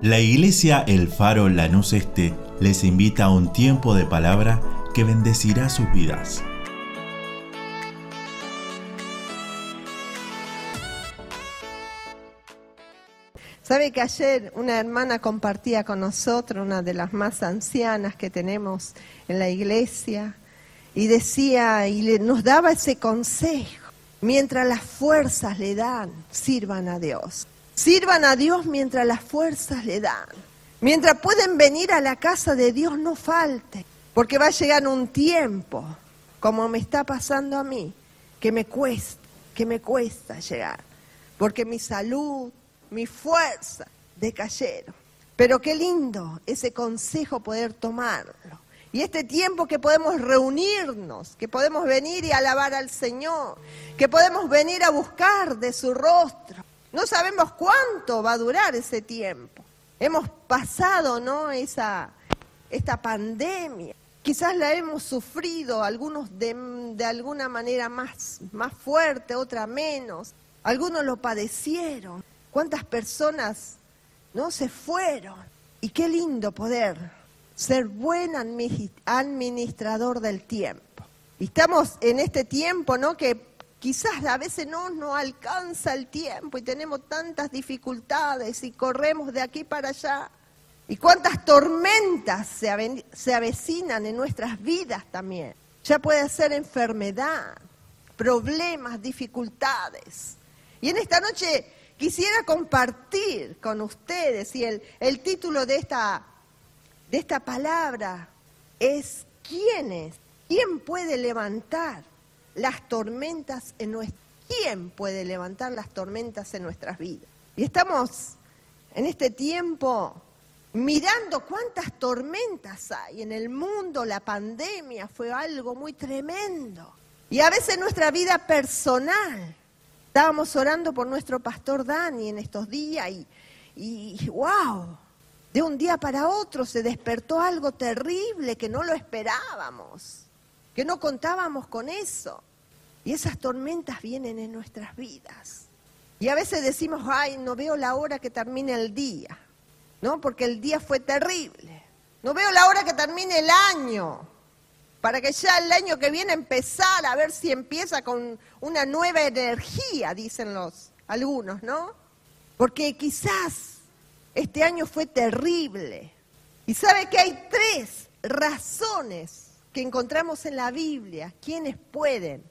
La iglesia El Faro Lanús Este les invita a un tiempo de palabra que bendecirá sus vidas. Sabe que ayer una hermana compartía con nosotros, una de las más ancianas que tenemos en la iglesia, y decía y nos daba ese consejo, mientras las fuerzas le dan, sirvan a Dios. Sirvan a Dios mientras las fuerzas le dan. Mientras pueden venir a la casa de Dios, no falte. Porque va a llegar un tiempo, como me está pasando a mí, que me cuesta, que me cuesta llegar. Porque mi salud, mi fuerza decayeron. Pero qué lindo ese consejo poder tomarlo. Y este tiempo que podemos reunirnos, que podemos venir y alabar al Señor, que podemos venir a buscar de su rostro, no sabemos cuánto va a durar ese tiempo. Hemos pasado, ¿no? Esa, esta pandemia. Quizás la hemos sufrido, algunos de, de alguna manera más, más fuerte, otra menos. Algunos lo padecieron. ¿Cuántas personas no se fueron? Y qué lindo poder ser buen administrador del tiempo. Y estamos en este tiempo, ¿no? Que quizás a veces no nos alcanza el tiempo y tenemos tantas dificultades y corremos de aquí para allá. Y cuántas tormentas se, se avecinan en nuestras vidas también. Ya puede ser enfermedad, problemas, dificultades. Y en esta noche quisiera compartir con ustedes, y el, el título de esta, de esta palabra es ¿quién es? ¿Quién puede levantar las tormentas en nuestra ¿Quién puede levantar las tormentas en nuestras vidas? Y estamos en este tiempo mirando cuántas tormentas hay en el mundo, la pandemia fue algo muy tremendo. Y a veces nuestra vida personal, estábamos orando por nuestro pastor Dani en estos días y, y wow, de un día para otro se despertó algo terrible que no lo esperábamos, que no contábamos con eso. Y esas tormentas vienen en nuestras vidas. Y a veces decimos, ay, no veo la hora que termine el día, ¿no? Porque el día fue terrible. No veo la hora que termine el año, para que ya el año que viene empezar a ver si empieza con una nueva energía, dicen los algunos, ¿no? Porque quizás este año fue terrible. Y sabe que hay tres razones que encontramos en la Biblia, quienes pueden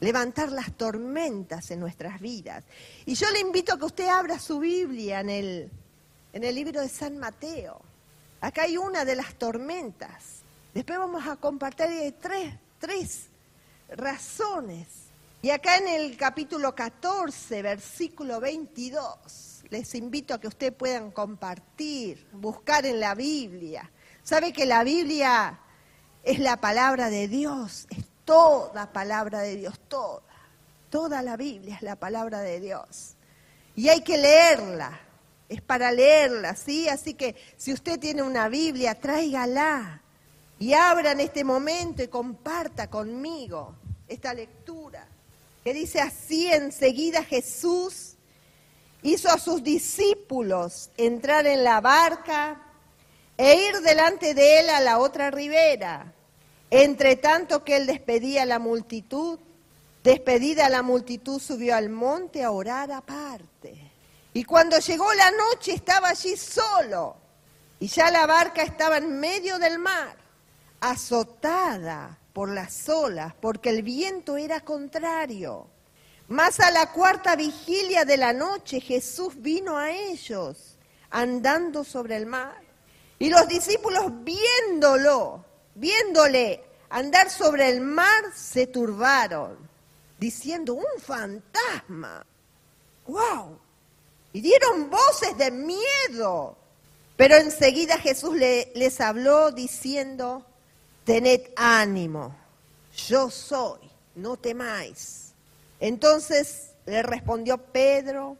levantar las tormentas en nuestras vidas. Y yo le invito a que usted abra su Biblia en el, en el libro de San Mateo. Acá hay una de las tormentas. Después vamos a compartir tres, tres razones. Y acá en el capítulo 14, versículo 22, les invito a que ustedes puedan compartir, buscar en la Biblia. ¿Sabe que la Biblia es la palabra de Dios? Toda palabra de Dios, toda. Toda la Biblia es la palabra de Dios. Y hay que leerla. Es para leerla, ¿sí? Así que si usted tiene una Biblia, tráigala. Y abra en este momento y comparta conmigo esta lectura. Que dice así, enseguida Jesús hizo a sus discípulos entrar en la barca e ir delante de él a la otra ribera entre tanto que él despedía a la multitud, despedida la multitud subió al monte a orar aparte. Y cuando llegó la noche estaba allí solo. Y ya la barca estaba en medio del mar, azotada por las olas, porque el viento era contrario. Mas a la cuarta vigilia de la noche Jesús vino a ellos, andando sobre el mar. Y los discípulos viéndolo, viéndole andar sobre el mar, se turbaron, diciendo, un fantasma. ¡Wow! Y dieron voces de miedo. Pero enseguida Jesús les habló diciendo, tened ánimo, yo soy, no temáis. Entonces le respondió Pedro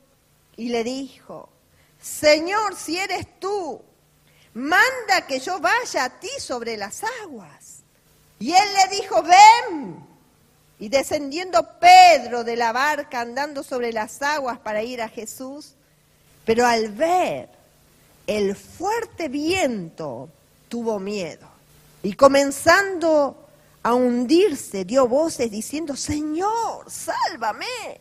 y le dijo, Señor, si eres tú, manda que yo vaya a ti sobre las aguas. Y él le dijo, ven. Y descendiendo Pedro de la barca andando sobre las aguas para ir a Jesús, pero al ver el fuerte viento tuvo miedo y comenzando a hundirse dio voces diciendo, Señor, sálvame.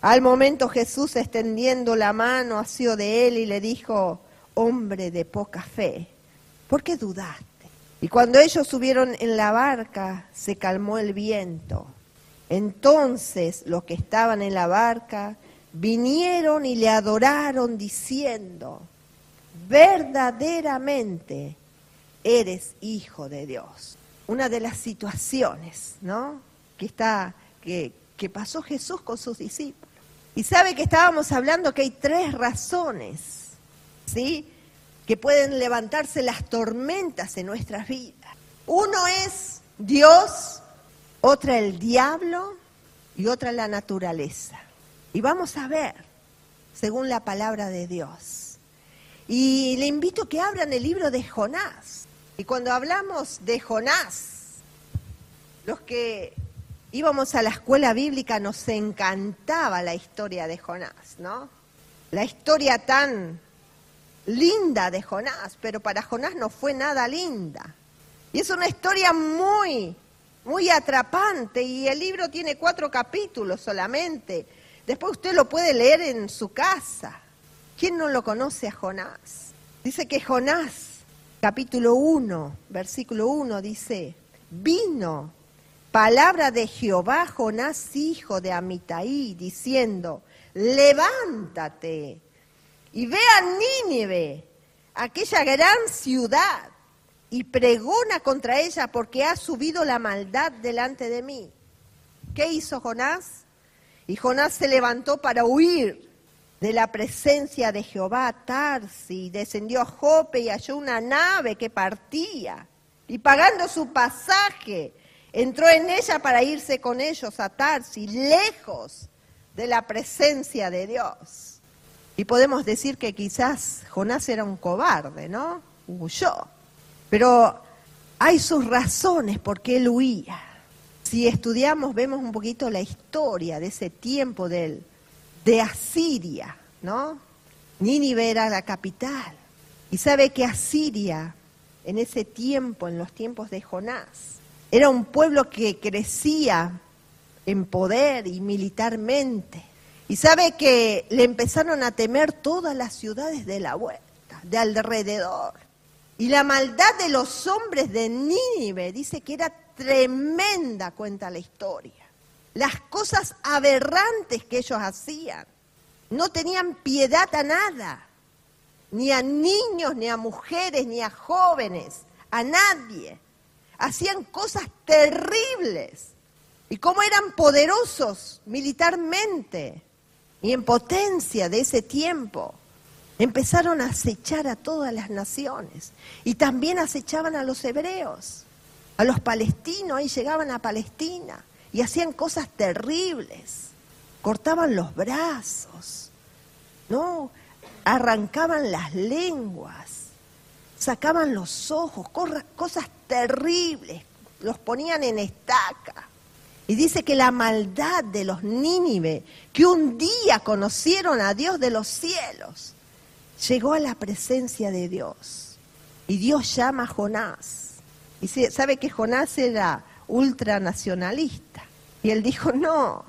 Al momento Jesús extendiendo la mano hacia de él y le dijo, hombre de poca fe, ¿por qué dudaste? Y cuando ellos subieron en la barca, se calmó el viento. Entonces los que estaban en la barca vinieron y le adoraron diciendo, verdaderamente eres hijo de Dios. Una de las situaciones, ¿no? Que está, que, que pasó Jesús con sus discípulos. Y sabe que estábamos hablando que hay tres razones, ¿sí? Que pueden levantarse las tormentas en nuestras vidas. Uno es Dios, otra el diablo y otra la naturaleza. Y vamos a ver, según la palabra de Dios. Y le invito a que abran el libro de Jonás. Y cuando hablamos de Jonás, los que íbamos a la escuela bíblica nos encantaba la historia de Jonás, ¿no? La historia tan linda de Jonás, pero para Jonás no fue nada linda. Y es una historia muy, muy atrapante y el libro tiene cuatro capítulos solamente. Después usted lo puede leer en su casa. ¿Quién no lo conoce a Jonás? Dice que Jonás, capítulo 1, versículo 1, dice, vino palabra de Jehová Jonás, hijo de Amitai, diciendo, levántate y ve a Nínive, aquella gran ciudad, y pregona contra ella porque ha subido la maldad delante de mí. ¿Qué hizo Jonás? Y Jonás se levantó para huir de la presencia de Jehová a Tarsi, descendió a Jope y halló una nave que partía, y pagando su pasaje, entró en ella para irse con ellos a Tarsi, lejos de la presencia de Dios. Y podemos decir que quizás Jonás era un cobarde, ¿no? Huyó. Pero hay sus razones por qué él huía. Si estudiamos, vemos un poquito la historia de ese tiempo de, de Asiria, ¿no? Nínive era la capital. Y sabe que Asiria, en ese tiempo, en los tiempos de Jonás, era un pueblo que crecía en poder y militarmente. Y sabe que le empezaron a temer todas las ciudades de la vuelta, de alrededor. Y la maldad de los hombres de Nínive dice que era tremenda, cuenta la historia. Las cosas aberrantes que ellos hacían. No tenían piedad a nada, ni a niños, ni a mujeres, ni a jóvenes, a nadie hacían cosas terribles. Y cómo eran poderosos militarmente y en potencia de ese tiempo. Empezaron a acechar a todas las naciones y también acechaban a los hebreos, a los palestinos, ahí llegaban a Palestina y hacían cosas terribles, cortaban los brazos, ¿no? Arrancaban las lenguas, sacaban los ojos, cosas terribles, los ponían en estaca. Y dice que la maldad de los Nínive, que un día conocieron a Dios de los cielos, llegó a la presencia de Dios. Y Dios llama a Jonás. Y sabe que Jonás era ultranacionalista. Y él dijo, no,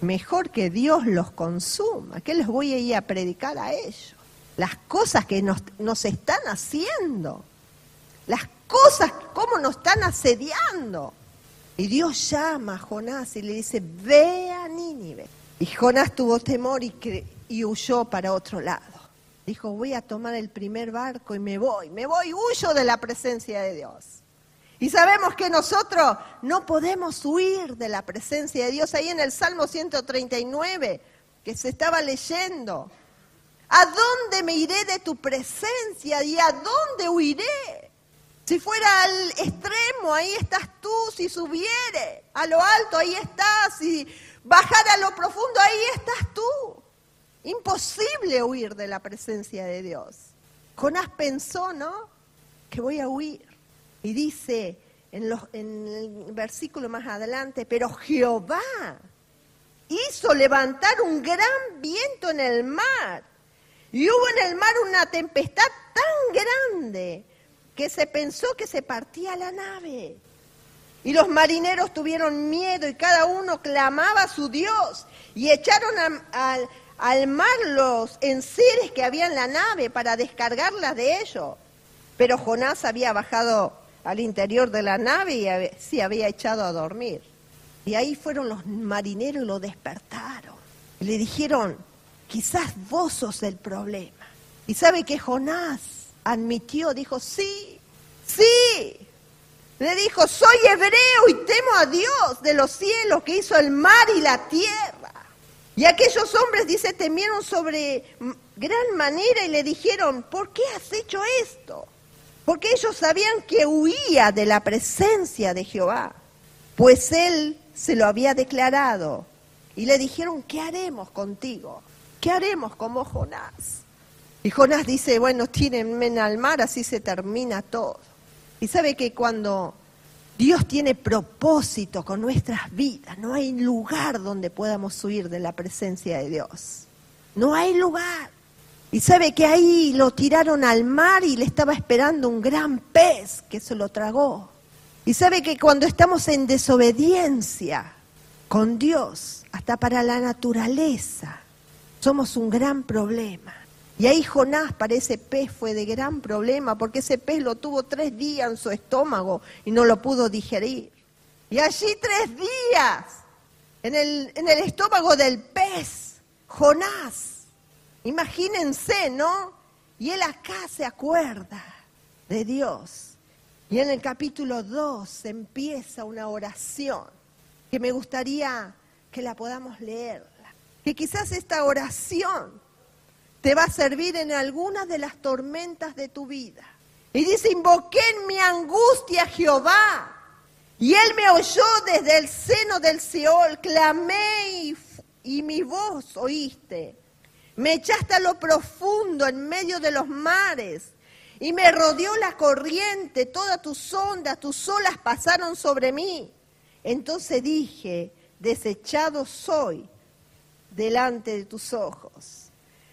mejor que Dios los consuma. ¿Qué les voy a ir a predicar a ellos? las cosas que nos, nos están haciendo, las cosas, cómo nos están asediando. Y Dios llama a Jonás y le dice, ve a Nínive. Y Jonás tuvo temor y, y huyó para otro lado. Dijo, voy a tomar el primer barco y me voy, me voy, huyo de la presencia de Dios. Y sabemos que nosotros no podemos huir de la presencia de Dios. Ahí en el Salmo 139, que se estaba leyendo, ¿A dónde me iré de tu presencia y a dónde huiré? Si fuera al extremo, ahí estás tú, si subiere a lo alto, ahí estás, si bajara a lo profundo, ahí estás tú. Imposible huir de la presencia de Dios. Jonás pensó, ¿no? Que voy a huir. Y dice en, el versículo más adelante, pero Jehová hizo levantar un gran viento en el mar y hubo en el mar una tempestad grande que se pensó que se partía la nave. Y los marineros tuvieron miedo y cada uno clamaba a su Dios y echaron al mar los enseres que había en la nave para descargarlas de ellos. Pero Jonás había bajado al interior de la nave y se había echado a dormir. Y ahí fueron los marineros y lo despertaron. Y le dijeron, quizás vos sos el problema. Y sabe que Jonás admitió, dijo, sí, sí, le dijo, soy hebreo y temo a Dios de los cielos que hizo el mar y la tierra. Y aquellos hombres, dice, temieron sobre gran manera y le dijeron, ¿por qué has hecho esto? Porque ellos sabían que huía de la presencia de Jehová, pues él se lo había declarado. Y le dijeron, ¿qué haremos contigo? ¿Qué haremos como Jonás? Y Jonás dice, bueno, tírenme al mar, así se termina todo. Y sabe que cuando Dios tiene propósito con nuestras vidas, no hay lugar donde podamos huir de la presencia de Dios. No hay lugar. Y sabe que ahí lo tiraron al mar y le estaba esperando un gran pez que se lo tragó. Y sabe que cuando estamos en desobediencia con Dios, hasta para la naturaleza, somos un gran problema. Y ahí Jonás para ese pez fue de gran problema, porque ese pez lo tuvo tres días en su estómago y no lo pudo digerir. Y allí tres días, en el, en el estómago del pez, Jonás, imagínense, ¿no? Y él acá se acuerda de Dios. Y en el capítulo 2 empieza una oración que me gustaría que la podamos leer. Que quizás esta oración te va a servir en algunas de las tormentas de tu vida. Y dice, invoqué en mi angustia a Jehová, y él me oyó desde el seno del Seol, clamé y, mi voz oíste. Me echaste a lo profundo en medio de los mares, y me rodeó la corriente, todas tus ondas, tus olas pasaron sobre mí. Entonces dije, desechado soy delante de tus ojos.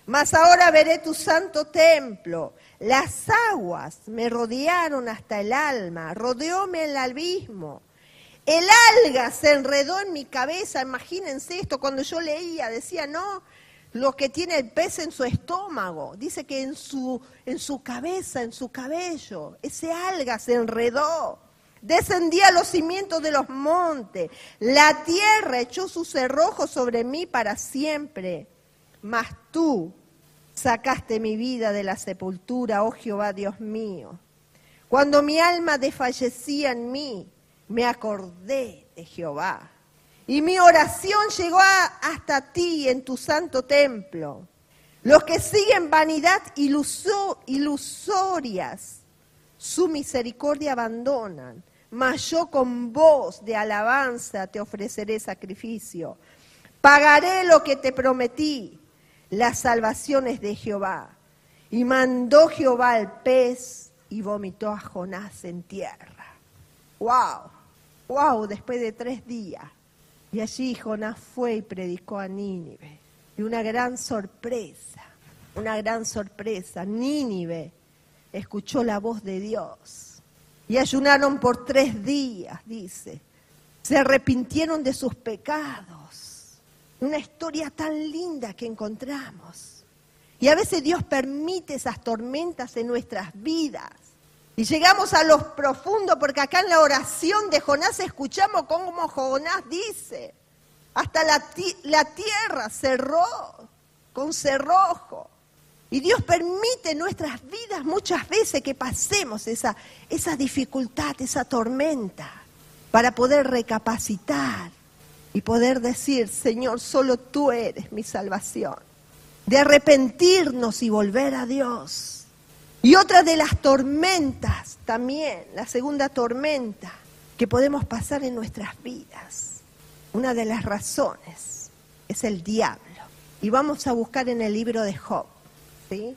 Mas ahora veré tu santo templo. Las aguas me rodearon hasta el alma, rodeóme el abismo. El alga se enredó en mi cabeza. Imagínense esto, cuando yo leía, decía, no, lo que tiene el pez en su estómago. Dice que en su, en su cabeza, en su cabello, ese alga se enredó. Descendía a los cimientos de los montes. La tierra echó sus cerrojos sobre mí para siempre mas tú sacaste mi vida de la sepultura, oh Jehová Dios mío. Cuando mi alma desfallecía en mí, me acordé de Jehová. Y mi oración llegó hasta ti en tu santo templo. Los que siguen vanidad ilusorias, su misericordia abandonan. Mas yo con voz de alabanza te ofreceré sacrificio. Pagaré lo que te prometí las salvaciones de Jehová. Y mandó Jehová al pez y vomitó a Jonás en tierra. ¡Wow! ¡Wow! Después de tres días. Y allí Jonás fue y predicó a Nínive. Y una gran sorpresa, una gran sorpresa. Nínive escuchó la voz de Dios. Y ayunaron por tres días, dice. Se arrepintieron de sus pecados una historia tan linda que encontramos. Y a veces Dios permite esas tormentas en nuestras vidas. Y llegamos a los profundos, porque acá en la oración de Jonás escuchamos cómo Jonás dice, hasta la, tierra cerró con cerrojo. Y Dios permite en nuestras vidas muchas veces que pasemos esa, esa dificultad, esa tormenta, para poder recapacitar y poder decir, Señor, solo tú eres mi salvación. De arrepentirnos y volver a Dios. Y otra de las tormentas también, la segunda tormenta que podemos pasar en nuestras vidas, una de las razones es el diablo. Y vamos a buscar en el libro de Job. ¿sí?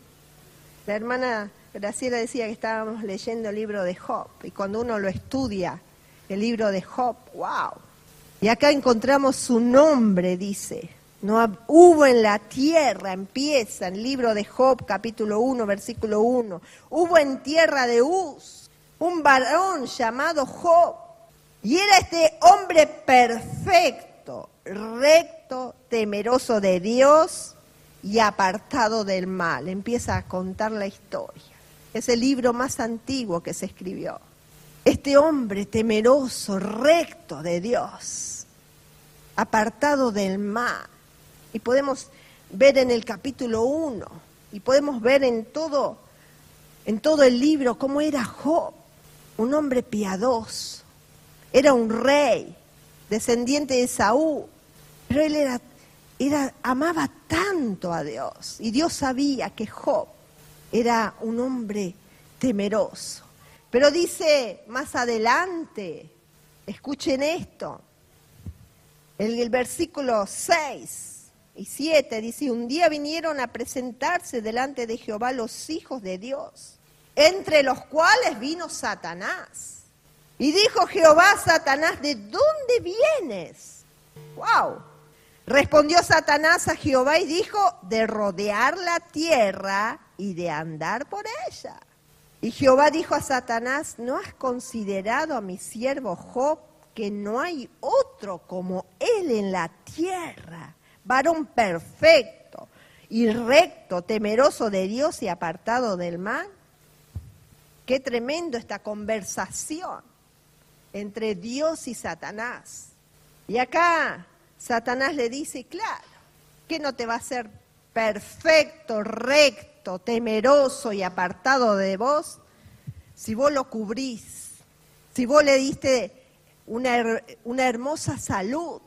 La hermana Graciela decía que estábamos leyendo el libro de Job y cuando uno lo estudia, el libro de Job, wow, y acá encontramos su nombre, dice, No hubo en la tierra, empieza el libro de Job, capítulo 1, versículo 1. Hubo en tierra de Uz un varón llamado Job. Y era este hombre perfecto, recto, temeroso de Dios y apartado del mal. Empieza a contar la historia. Es el libro más antiguo que se escribió. Este hombre temeroso, recto de Dios, apartado del mal. Y podemos ver en el capítulo 1 y podemos ver en todo en todo el libro cómo era Job, un hombre piadoso. Era un rey, descendiente de Saúl, pero él era, era amaba tanto a Dios y Dios sabía que Job era un hombre temeroso. Pero dice más adelante, escuchen esto, el, el versículo 6 y 7 dice, un día vinieron a presentarse delante de Jehová los hijos de Dios, entre los cuales vino Satanás. Y dijo Jehová a Satanás, ¿de dónde vienes? ¡Wow! Respondió Satanás a Jehová y dijo, de rodear la tierra y de andar por ella. Y Jehová dijo a Satanás, ¿no has considerado a mi siervo Job que no hay otro como él en la tierra? varón perfecto y recto, temeroso de Dios y apartado del mal. Qué tremendo esta conversación entre Dios y Satanás. Y acá Satanás le dice, claro, que no te va a ser perfecto, recto, temeroso y apartado de vos si vos lo cubrís, si vos le diste una, una hermosa salud,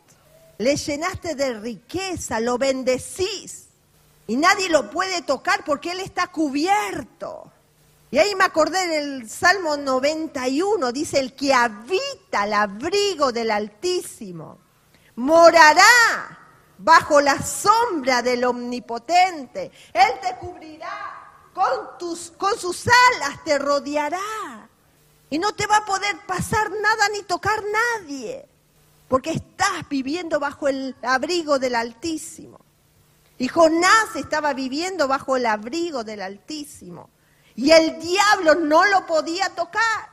le llenaste de riqueza, lo bendecís y nadie lo puede tocar porque Él está cubierto. Y ahí me acordé del Salmo 91, dice, el que habita el abrigo del Altísimo, morará bajo la sombra del Omnipotente. Él te cubrirá, con, tus, con sus alas te rodeará. Y no te va a poder pasar nada ni tocar nadie porque estás viviendo bajo el abrigo del Altísimo. Y Jonás estaba viviendo bajo el abrigo del Altísimo. Y el diablo no lo podía tocar.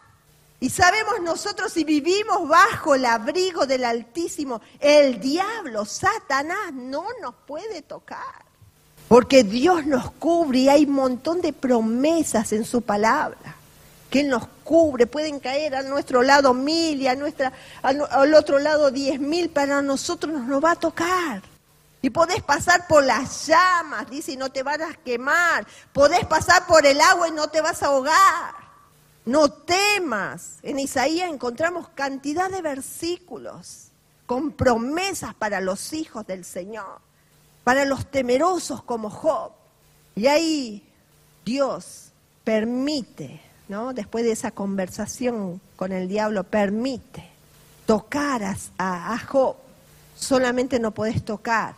Y sabemos nosotros si vivimos bajo el abrigo del Altísimo, el diablo, Satanás, no nos puede tocar. Porque Dios nos cubre y hay un montón de promesas en su palabra que Él nos cubre, pueden caer a nuestro lado mil y a nuestra, al, otro lado diez mil, para nosotros nos, nos va a tocar. Y podés pasar por las llamas, dice, y no te van a quemar. Podés pasar por el agua y no te vas a ahogar. No temas. En Isaías encontramos cantidad de versículos con promesas para los hijos del Señor, para los temerosos como Job. Y ahí Dios permite después de esa conversación con el diablo, permite tocar a, Job, solamente no podés tocar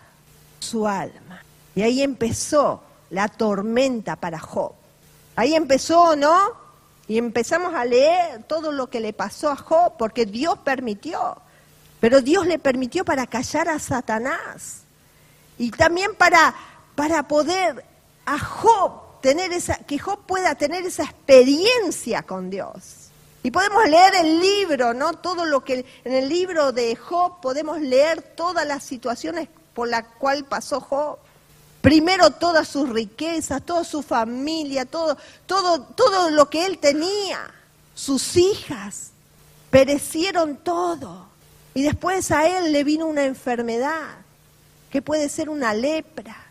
su alma. Y ahí empezó la tormenta para Job. Ahí empezó, ¿no? Y empezamos a leer todo lo que le pasó a Job, porque Dios permitió. Pero Dios le permitió para callar a Satanás. Y también para, para poder a Job tener esa, que Job pueda tener esa experiencia con Dios. Y podemos leer el libro, ¿no? Todo lo que en el libro de Job podemos leer todas las situaciones por las cuales pasó Job. Primero todas sus riquezas, toda su familia, todo, todo, todo lo que él tenía, sus hijas, perecieron todo. Y después a él le vino una enfermedad, que puede ser una lepra.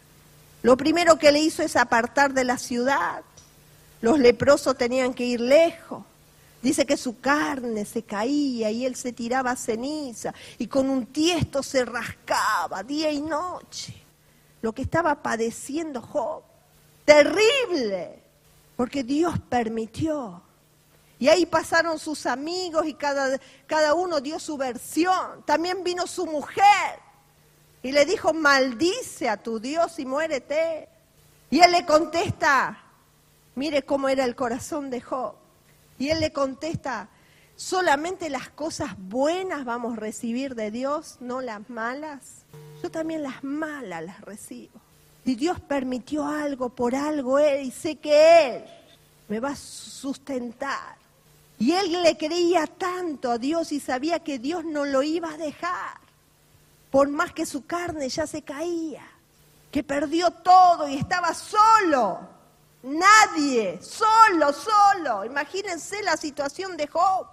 Lo primero que le hizo es apartar de la ciudad. Los leprosos tenían que ir lejos. Dice que su carne se caía y él se tiraba ceniza y con un tiesto se rascaba día y noche. Lo que estaba padeciendo Job. Terrible, porque Dios permitió. Y ahí pasaron sus amigos y cada, cada uno dio su versión. También vino su mujer y le dijo, maldice a tu Dios y muérete. Y él le contesta, mire cómo era el corazón de Job. Y él le contesta, solamente las cosas buenas vamos a recibir de Dios, no las malas. yo también las malas las recibo. Si Dios permitió algo por algo, Él, y sé que Él me va a sustentar. Y él le creía tanto a Dios y sabía que Dios no lo iba a dejar, por más que su carne ya se caía, que perdió todo y estaba solo, nadie, solo, solo. Imagínense la situación de Job,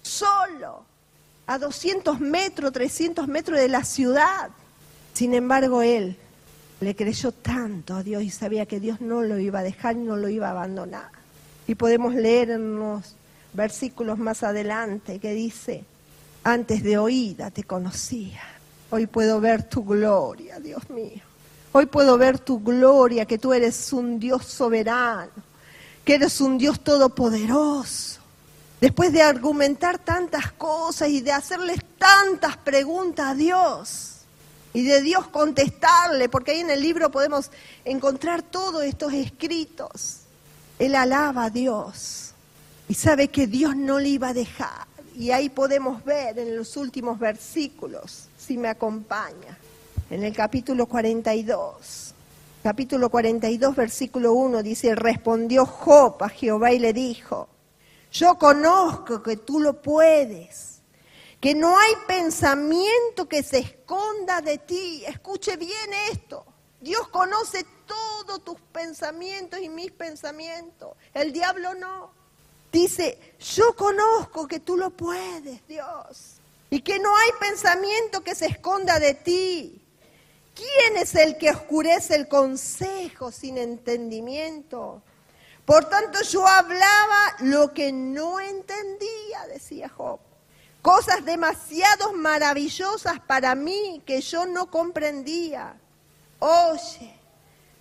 solo, a 200 metros, 300 metros de la ciudad. Sin embargo, él le creyó tanto a Dios y sabía que Dios no lo iba a dejar no lo iba a abandonar. Y podemos leer en unos versículos más adelante que dice, antes de oída te conocía, hoy puedo ver tu gloria, Dios mío. Hoy puedo ver tu gloria, que tú eres un Dios soberano, que eres un Dios todopoderoso. Después de argumentar tantas cosas y de hacerles tantas preguntas a Dios y de Dios contestarle, porque ahí en el libro podemos encontrar todos estos escritos. Él alaba a Dios y sabe que Dios no le iba a dejar. Y ahí podemos ver en los últimos versículos, si me acompaña, en el capítulo 42. Capítulo 42, versículo 1 dice, respondió Job a Jehová y le dijo, yo conozco que tú lo puedes, que no hay pensamiento que se esconda de ti. Escuche bien esto. Dios conoce todos tus pensamientos y mis pensamientos. El diablo no. Dice, yo conozco que tú lo puedes, Dios. Y que no hay pensamiento que se esconda de ti. ¿Quién es el que oscurece el consejo sin entendimiento? Por tanto yo hablaba lo que no entendía, decía Job. Cosas demasiado maravillosas para mí que yo no comprendía. Oye,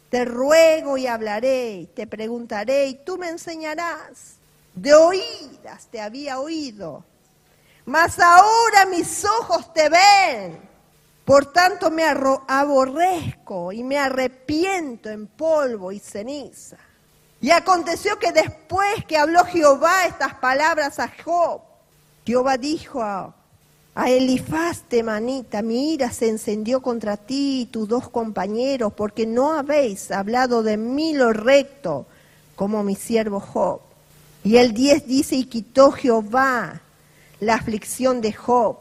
te ruego y hablaré, y te preguntaré y tú me enseñarás. De oídas te había oído, mas ahora mis ojos te ven. Por tanto me aborrezco y me arrepiento en polvo y ceniza. Y aconteció que después que habló Jehová estas palabras a Job, Jehová dijo a a Elifaz manita, mi ira se encendió contra ti y tus dos compañeros, porque no habéis hablado de mí lo recto, como mi siervo Job. Y el 10 dice, y quitó Jehová la aflicción de Job,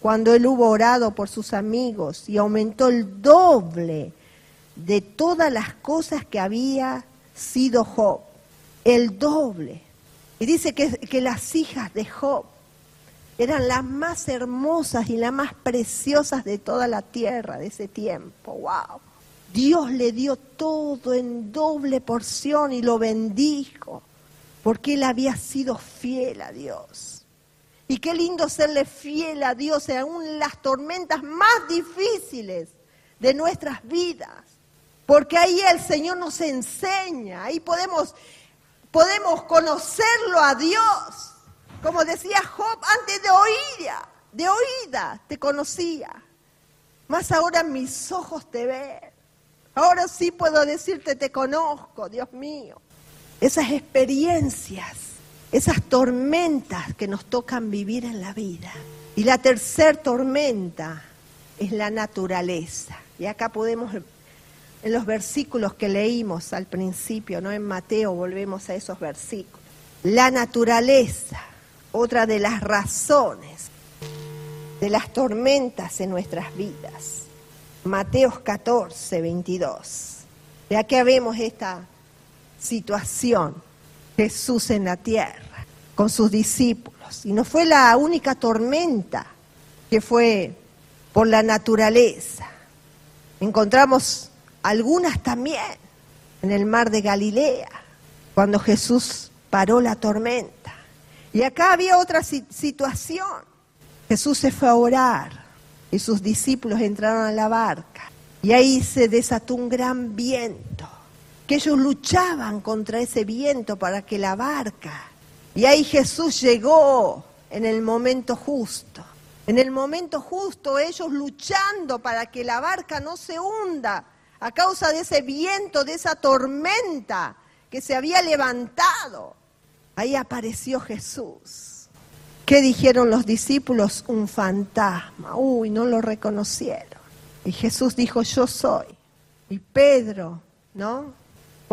cuando él hubo orado por sus amigos, y aumentó el doble de todas las cosas que había sido Job, el doble. Y dice que, las hijas de Job eran las más hermosas y las más preciosas de toda la tierra de ese tiempo. ¡Wow! Dios le dio todo en doble porción y lo bendijo, porque él había sido fiel a Dios. Y qué lindo serle fiel a Dios en aún las tormentas más difíciles de nuestras vidas. Porque ahí el Señor nos enseña, ahí podemos, podemos conocerlo a Dios como decía Job, antes de oída, de oída te conocía. Más ahora mis ojos te ven. Ahora sí puedo decirte te conozco, Dios mío. Esas experiencias, esas tormentas que nos tocan vivir en la vida. Y la tercer tormenta es la naturaleza. Y acá podemos, en los versículos que leímos al principio, ¿no? En Mateo volvemos a esos versículos. La naturaleza otra de las razones de las tormentas en nuestras vidas. Mateos 14, 22. Ya que vemos esta situación, Jesús en la tierra, con sus discípulos. Y no fue la única tormenta que fue por la naturaleza. Encontramos algunas también en el mar de Galilea, cuando Jesús paró la tormenta. Y acá había otra situación. Jesús se fue a orar y sus discípulos entraron a la barca. Y ahí se desató un gran viento, que ellos luchaban contra ese viento para que la barca. Y ahí Jesús llegó en el momento justo. En el momento justo ellos luchando para que la barca no se hunda a causa de ese viento, de esa tormenta que se había levantado. Ahí apareció Jesús. ¿Qué dijeron los discípulos? Un fantasma. Uy, no lo reconocieron. Y Jesús dijo, yo soy. Y Pedro, ¿no?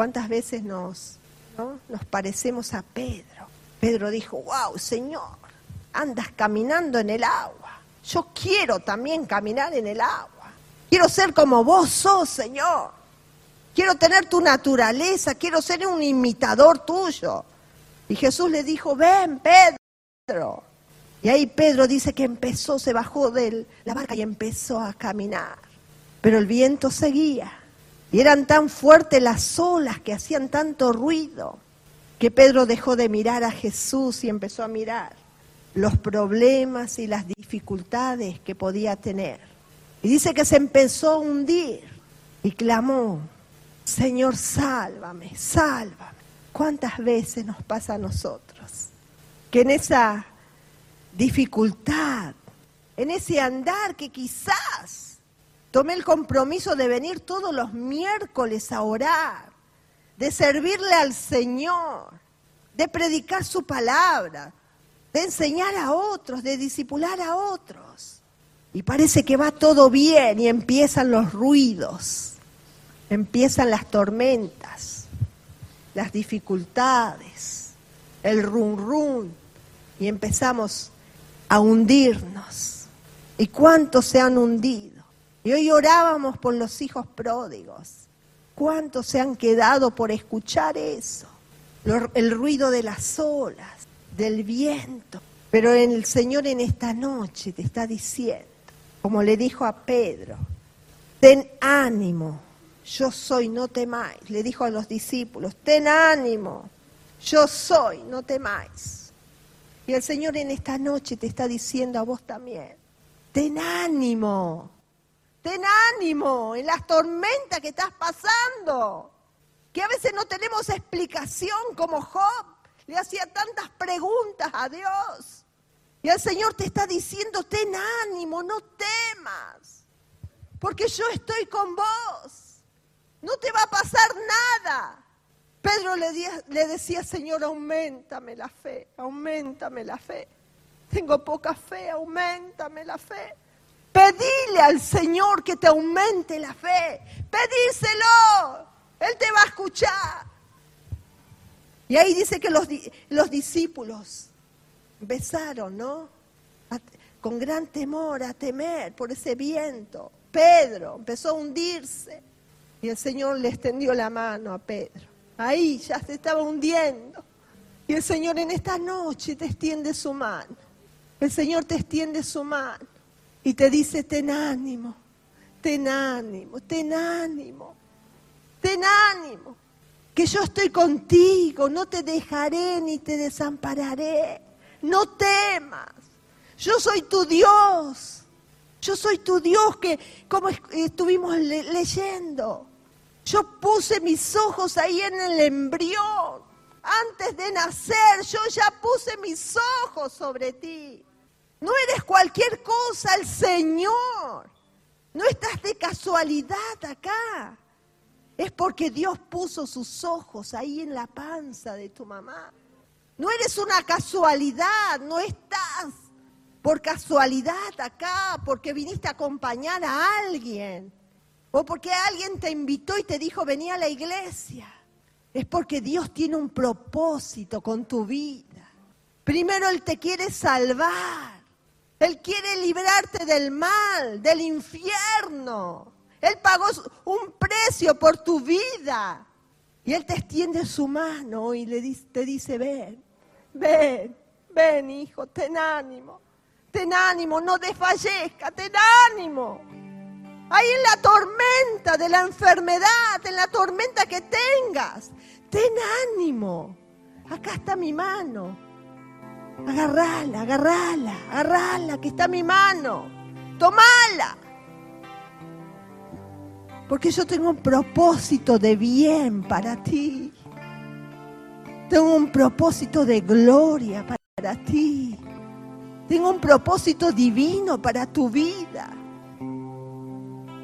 ¿Cuántas veces nos, nos parecemos a Pedro? Pedro dijo, wow, Señor, andas caminando en el agua. Yo quiero también caminar en el agua. Quiero ser como vos sos, Señor. Quiero tener tu naturaleza, quiero ser un imitador tuyo. Y Jesús le dijo, ven, Pedro. Y ahí Pedro dice que empezó, se bajó de la barca y empezó a caminar. Pero el viento seguía. Y eran tan fuertes las olas que hacían tanto ruido que Pedro dejó de mirar a Jesús y empezó a mirar los problemas y las dificultades que podía tener. Y dice que se empezó a hundir y clamó, Señor, sálvame, sálvame. ¿Cuántas veces nos pasa a nosotros? Que en esa dificultad, en ese andar que quizás tomé el compromiso de venir todos los miércoles a orar, de servirle al Señor, de predicar su palabra, de enseñar a otros, de disipular a otros. Y parece que va todo bien y empiezan los ruidos, empiezan las tormentas, las dificultades, el run run y empezamos a hundirnos. ¿Y cuántos se han hundido? Y hoy orábamos por los hijos pródigos. ¿Cuántos se han quedado por escuchar eso? El ruido de las olas, del viento. Pero el Señor en esta noche te está diciendo, como le dijo a Pedro, ten ánimo, yo soy, no temáis. Le dijo a los discípulos, ten ánimo, yo soy, no temáis. Y el Señor en esta noche te está diciendo a vos también, ten ánimo, ten ánimo en las tormentas que estás pasando, que a veces no tenemos explicación como Job, le hacía tantas preguntas a Dios. Y el Señor te está diciendo, ten ánimo, no temas, porque yo estoy con vos. No te va a pasar nada. Pedro le, decía, Señor, aumentame la fe, aumentame la fe. Tengo poca fe, aumentame la fe. Pedile al Señor que te aumente la fe. Pedíselo. Él te va a escuchar. Y ahí dice que los, los discípulos besaron, ¿no? con gran temor, a temer por ese viento. Pedro empezó a hundirse y el Señor le extendió la mano a Pedro. Ahí ya se estaba hundiendo. Y el Señor en esta noche te extiende su mano. El Señor te extiende su mano y te dice, ten ánimo, ten ánimo, ten ánimo, ten ánimo que yo estoy contigo, no te dejaré ni te desampararé. No temas, yo soy tu Dios. Yo soy tu Dios que, como estuvimos leyendo, yo puse mis ojos ahí en el embrión. Antes de nacer, yo ya puse mis ojos sobre ti. No eres cualquier cosa, el Señor. No estás de casualidad acá es porque Dios puso sus ojos ahí en la panza de tu mamá. No eres una casualidad, no estás por casualidad acá, porque viniste a acompañar a alguien, o porque alguien te invitó y te dijo, vení a la iglesia. Es porque Dios tiene un propósito con tu vida. Primero Él te quiere salvar. Él quiere librarte del mal, del infierno. Él pagó un precio por tu vida. Y Él te extiende su mano y le dice, te dice, ven, ven, ven hijo, ten ánimo, ten ánimo, no desfallezca, ten ánimo. Ahí en la tormenta de la enfermedad, en la tormenta que tengas, ten ánimo. Acá está mi mano. Agarrala, agarrala, agarrala, que está mi mano. Tomala. Porque yo tengo un propósito de bien para ti. Tengo un propósito de gloria para ti. Tengo un propósito divino para tu vida.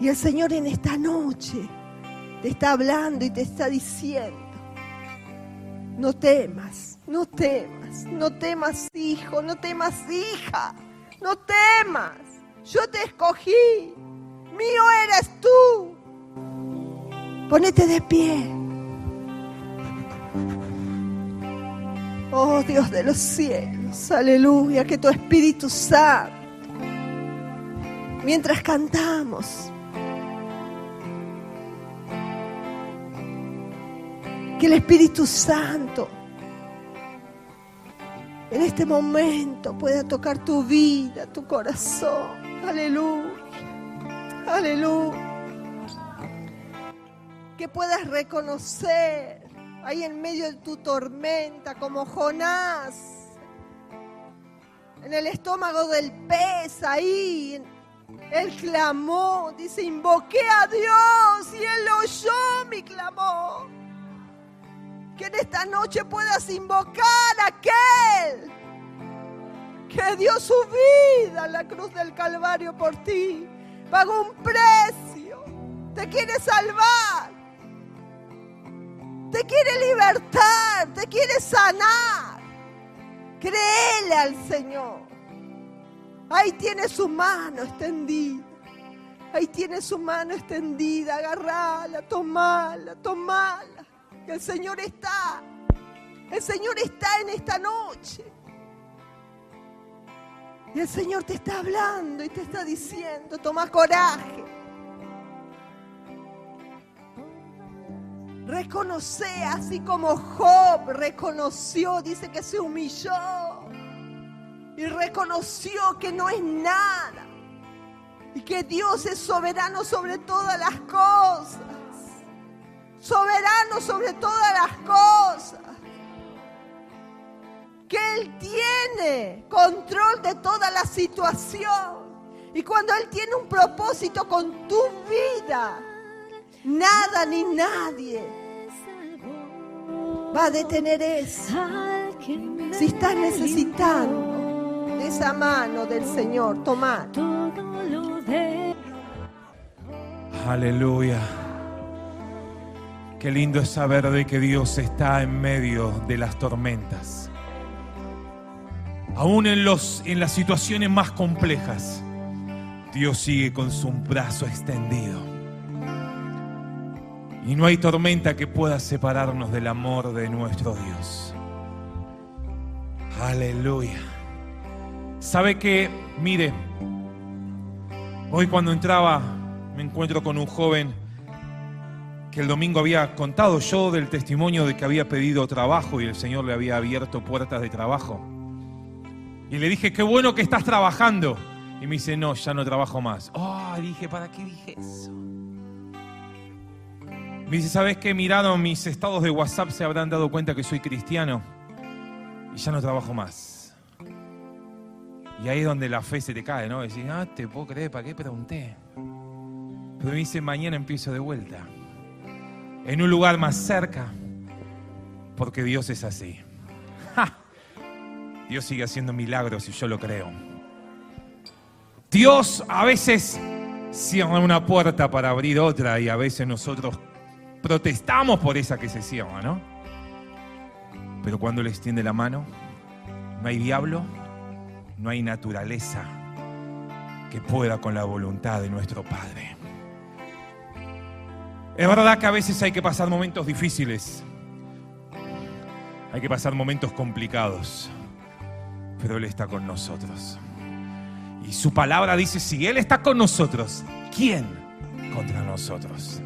Y el Señor en esta noche te está hablando y te está diciendo, no temas, no temas, no temas hijo, no temas hija, no temas. Yo te escogí, mío eres tú. Ponete de pie. Oh Dios de los cielos, aleluya, que tu Espíritu Santo, mientras cantamos, que el Espíritu Santo en este momento pueda tocar tu vida, tu corazón. Aleluya. Aleluya. Que puedas reconocer ahí en medio de tu tormenta como Jonás. En el estómago del pez, ahí. Él clamó, dice, invoqué a Dios y Él oyó mi clamor que en esta noche puedas invocar a aquel que dio su vida en la cruz del Calvario por ti. Pagó un precio. Te quiere salvar. Te quiere libertar. Te quiere sanar. Créele al Señor. Ahí tiene su mano extendida. Ahí tiene su mano extendida. Agarrala, tomala, tomala. El Señor está. El Señor está en esta noche. Y el Señor te está hablando y te está diciendo, toma coraje. Reconoce así como Job reconoció, dice que se humilló y reconoció que no es nada y que Dios es soberano sobre todas las cosas soberano sobre todas las cosas. Que Él tiene control de toda la situación. Y cuando Él tiene un propósito con tu vida, nada ni nadie va a detener eso. Si estás necesitando de esa mano del Señor, tomar. Aleluya. Qué lindo es saber de que Dios está en medio de las tormentas. Aún en, los, en las situaciones más complejas, Dios sigue con su brazo extendido. Y no hay tormenta que pueda separarnos del amor de nuestro Dios. Aleluya. ¿Sabe que, mire, hoy cuando entraba me encuentro con un joven el domingo había contado yo del testimonio de que había pedido trabajo y el Señor le había abierto puertas de trabajo. Y le dije, qué bueno que estás trabajando. Y me dice, no, ya no trabajo más. Oh, dije, ¿para qué dije eso? Me dice, ¿sabes qué? Miraron mis estados de WhatsApp, se habrán dado cuenta que soy cristiano. Y ya no trabajo más. Y ahí es donde la fe se te cae, ¿no? Decís, no, te puedo creer, ¿para qué pregunté? Pero me dice, mañana empiezo de vuelta en un lugar más cerca, porque Dios es así. Dios sigue haciendo milagros y yo lo creo. Dios a veces cierra una puerta para abrir otra y a veces nosotros protestamos por esa que se cierra, ¿no? Pero cuando le extiende la mano, no hay diablo, no hay naturaleza que pueda con la voluntad de nuestro Padre. Es verdad que a veces hay que pasar momentos difíciles, hay que pasar momentos complicados, pero Él está con nosotros. Y su palabra dice, si Él está con nosotros, ¿quién contra nosotros?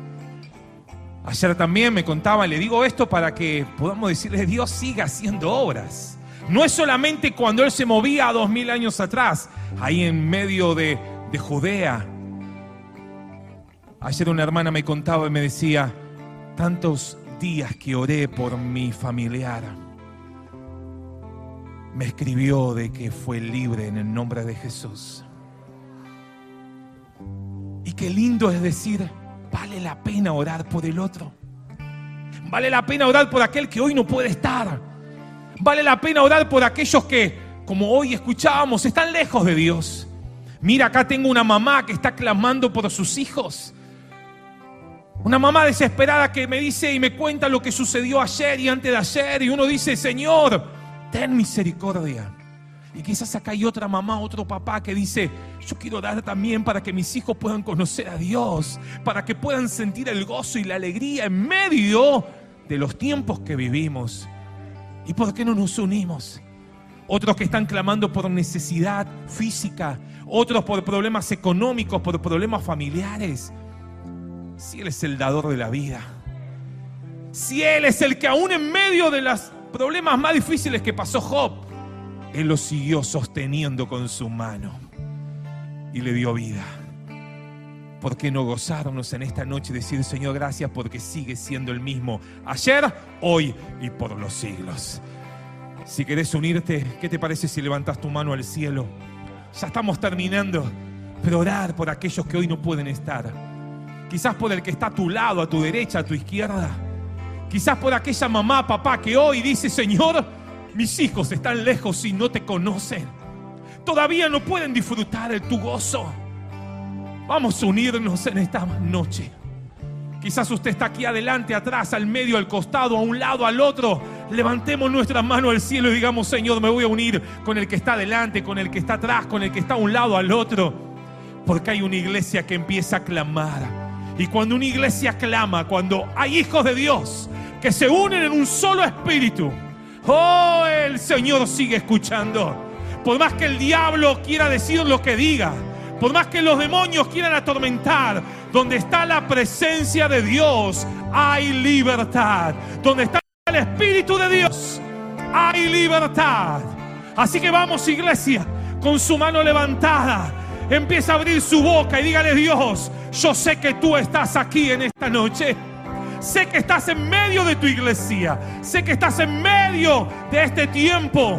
Ayer también me contaba, le digo esto para que podamos decirle, Dios siga haciendo obras. No es solamente cuando Él se movía dos mil años atrás, ahí en medio de, de Judea, Ayer una hermana me contaba y me decía, tantos días que oré por mi familiar, me escribió de que fue libre en el nombre de Jesús. Y qué lindo es decir, vale la pena orar por el otro. Vale la pena orar por aquel que hoy no puede estar. Vale la pena orar por aquellos que, como hoy escuchábamos, están lejos de Dios. Mira, acá tengo una mamá que está clamando por sus hijos. Una mamá desesperada que me dice y me cuenta lo que sucedió ayer y antes de ayer. Y uno dice, Señor, ten misericordia. Y quizás acá hay otra mamá, otro papá que dice, yo quiero dar también para que mis hijos puedan conocer a Dios, para que puedan sentir el gozo y la alegría en medio de los tiempos que vivimos. ¿Y por qué no nos unimos? Otros que están clamando por necesidad física, otros por problemas económicos, por problemas familiares. Si Él es el dador de la vida, si Él es el que aún en medio de los problemas más difíciles que pasó Job, Él lo siguió sosteniendo con su mano y le dio vida. ¿Por qué no gozarnos en esta noche y decir, Señor, gracias porque sigue siendo el mismo ayer, hoy y por los siglos? Si querés unirte, ¿qué te parece si levantas tu mano al cielo? Ya estamos terminando, pero orar por aquellos que hoy no pueden estar. Quizás por el que está a tu lado, a tu derecha, a tu izquierda. Quizás por aquella mamá, papá que hoy dice, Señor, mis hijos están lejos y no te conocen. Todavía no pueden disfrutar de tu gozo. Vamos a unirnos en esta noche. Quizás usted está aquí adelante, atrás, al medio, al costado, a un lado, al otro. Levantemos nuestra mano al cielo y digamos, Señor, me voy a unir con el que está adelante, con el que está atrás, con el que está a un lado, al otro. Porque hay una iglesia que empieza a clamar. Y cuando una iglesia clama, cuando hay hijos de Dios que se unen en un solo espíritu, oh, el Señor sigue escuchando. Por más que el diablo quiera decir lo que diga, por más que los demonios quieran atormentar, donde está la presencia de Dios, hay libertad. Donde está el Espíritu de Dios, hay libertad. Así que vamos, iglesia, con su mano levantada. Empieza a abrir su boca y dígale, Dios, yo sé que tú estás aquí en esta noche. Sé que estás en medio de tu iglesia. Sé que estás en medio de este tiempo.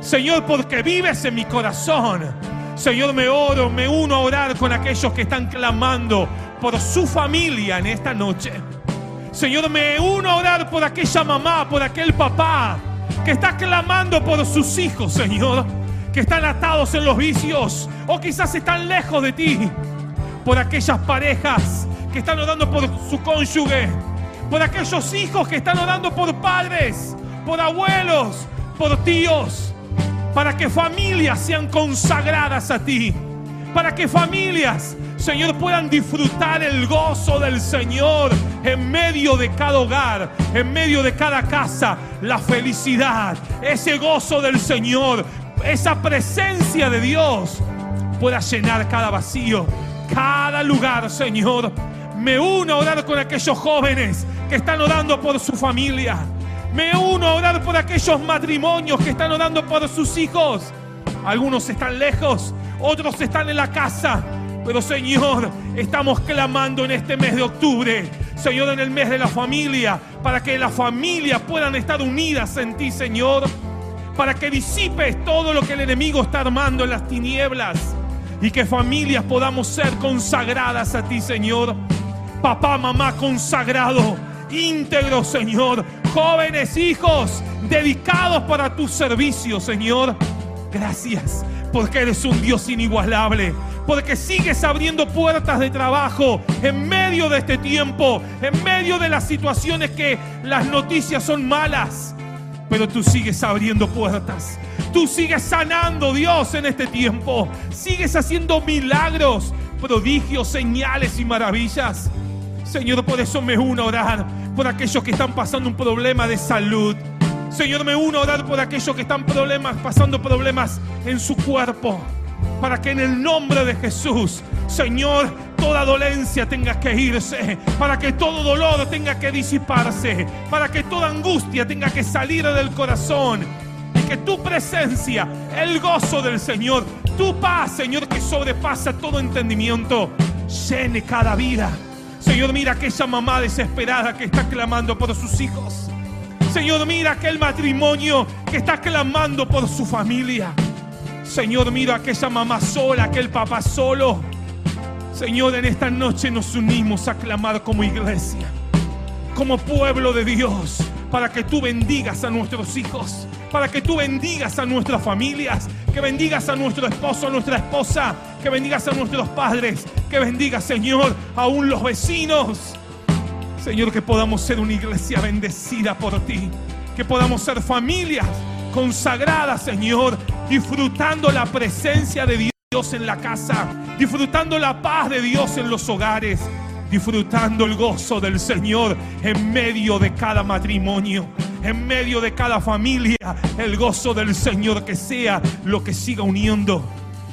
Señor, porque vives en mi corazón. Señor, me oro, me uno a orar con aquellos que están clamando por su familia en esta noche. Señor, me uno a orar por aquella mamá, por aquel papá que está clamando por sus hijos, Señor, que están atados en los vicios o quizás están lejos de ti. Por aquellas parejas que están orando por su cónyuge, por aquellos hijos que están orando por padres, por abuelos, por tíos para que familias sean consagradas a ti, para que familias, Señor, puedan disfrutar el gozo del Señor en medio de cada hogar, en medio de cada casa, la felicidad, ese gozo del Señor, esa presencia de Dios pueda llenar cada vacío, cada lugar, Señor. Me uno a orar con aquellos jóvenes que están orando por su familia me uno a orar por aquellos matrimonios que están orando por sus hijos. Algunos están lejos, otros están en la casa. Pero Señor, estamos clamando en este mes de octubre, Señor, en el mes de la familia, para que las familias puedan estar unidas en ti, Señor. Para que disipes todo lo que el enemigo está armando en las tinieblas. Y que familias podamos ser consagradas a ti, Señor. Papá, mamá, consagrado íntegro, Señor. Jóvenes hijos dedicados para tu servicio, Señor. Gracias porque eres un Dios inigualable. Porque sigues abriendo puertas de trabajo en medio de este tiempo, en medio de las situaciones que las noticias son malas. Pero tú sigues abriendo puertas. Tú sigues sanando, Dios, en este tiempo. Sigues haciendo milagros, prodigios, señales y maravillas. Señor, por eso me uno a orar por aquellos que están pasando un problema de salud. Señor, me uno a orar por aquellos que están problemas, pasando problemas en su cuerpo. Para que en el nombre de Jesús, Señor, toda dolencia tenga que irse. Para que todo dolor tenga que disiparse. Para que toda angustia tenga que salir del corazón. Y que tu presencia, el gozo del Señor, tu paz, Señor, que sobrepasa todo entendimiento, llene cada vida Señor, mira aquella mamá desesperada que está clamando por sus hijos. Señor, mira aquel matrimonio que está clamando por su familia. Señor, mira aquella mamá sola, aquel papá solo. Señor, en esta noche nos unimos a clamar como iglesia, como pueblo de Dios, para que tú bendigas a nuestros hijos, para que tú bendigas a nuestras familias, que bendigas a nuestro esposo, a nuestra esposa, que bendigas a nuestros padres, que bendigas, Señor, aún los vecinos. Señor, que podamos ser una iglesia bendecida por ti, que podamos ser familias consagradas, Señor, disfrutando la presencia de Dios en la casa, disfrutando la paz de Dios en los hogares, disfrutando el gozo del Señor en medio de cada matrimonio, en medio de cada familia, el gozo del Señor que sea lo que siga uniendo.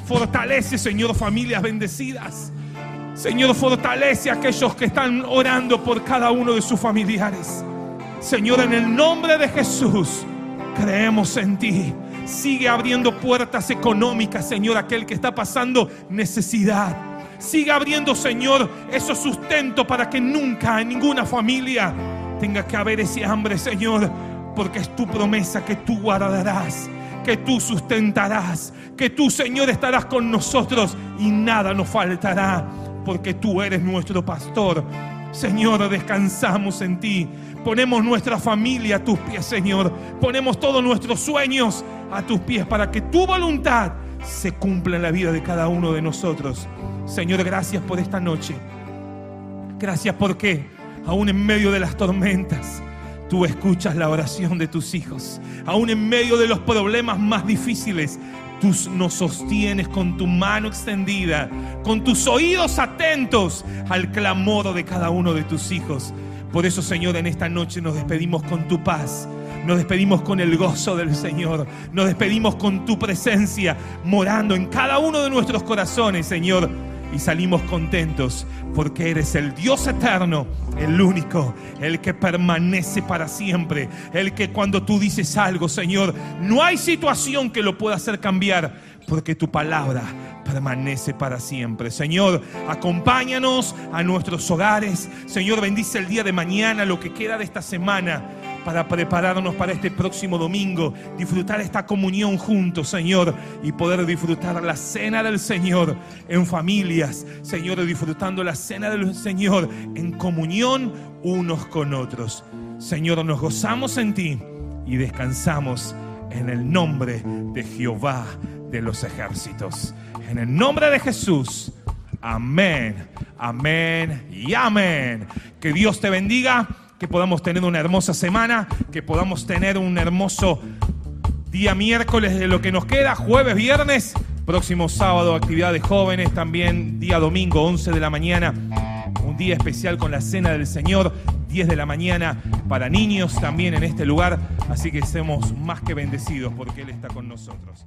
Fortalece, Señor, familias bendecidas. Señor, fortalece a aquellos que están orando por cada uno de sus familiares. Señor, en el nombre de Jesús, creemos en ti. Sigue abriendo puertas económicas, Señor, aquel que está pasando necesidad. Sigue abriendo, Señor, esos sustento para que nunca en ninguna familia tenga que haber ese hambre, Señor, porque es tu promesa que tú guardarás, que tú sustentarás, que tú, Señor, estarás con nosotros y nada nos faltará, porque tú eres nuestro pastor. Señor, descansamos en ti. Ponemos nuestra familia a tus pies, Señor. Ponemos todos nuestros sueños a tus pies para que tu voluntad se cumpla en la vida de cada uno de nosotros. Señor, gracias por esta noche. Gracias porque aún en medio de las tormentas, tú escuchas la oración de tus hijos. Aún en medio de los problemas más difíciles, tú nos sostienes con tu mano extendida, con tus oídos atentos al clamor de cada uno de tus hijos. Por eso, Señor, en esta noche nos despedimos con tu paz. Nos despedimos con el gozo del Señor. Nos despedimos con tu presencia morando en cada uno de nuestros corazones, Señor y salimos contentos porque eres el Dios eterno, el único, el que permanece para siempre, el que cuando tú dices algo, Señor, no hay situación que lo pueda hacer cambiar porque tu palabra permanece para siempre. Señor, acompáñanos a nuestros hogares. Señor, bendice el día de mañana, lo que queda de esta semana para prepararnos para este próximo domingo, disfrutar esta comunión juntos, Señor, y poder disfrutar la cena del Señor en familias, Señor, disfrutando la cena del Señor en comunión unos con otros. Señor, nos gozamos en ti y descansamos en el nombre de Jehová de los ejércitos. En el nombre de Jesús. Amén, amén y amén. Que Dios te bendiga que podamos tener una hermosa semana, que podamos tener un hermoso día miércoles de lo que nos queda, jueves, viernes, próximo sábado actividad de jóvenes, también día domingo 11 de la mañana, un día especial con la cena del Señor, 10 de la mañana para niños también en este lugar, así que estemos más que bendecidos porque Él está con nosotros.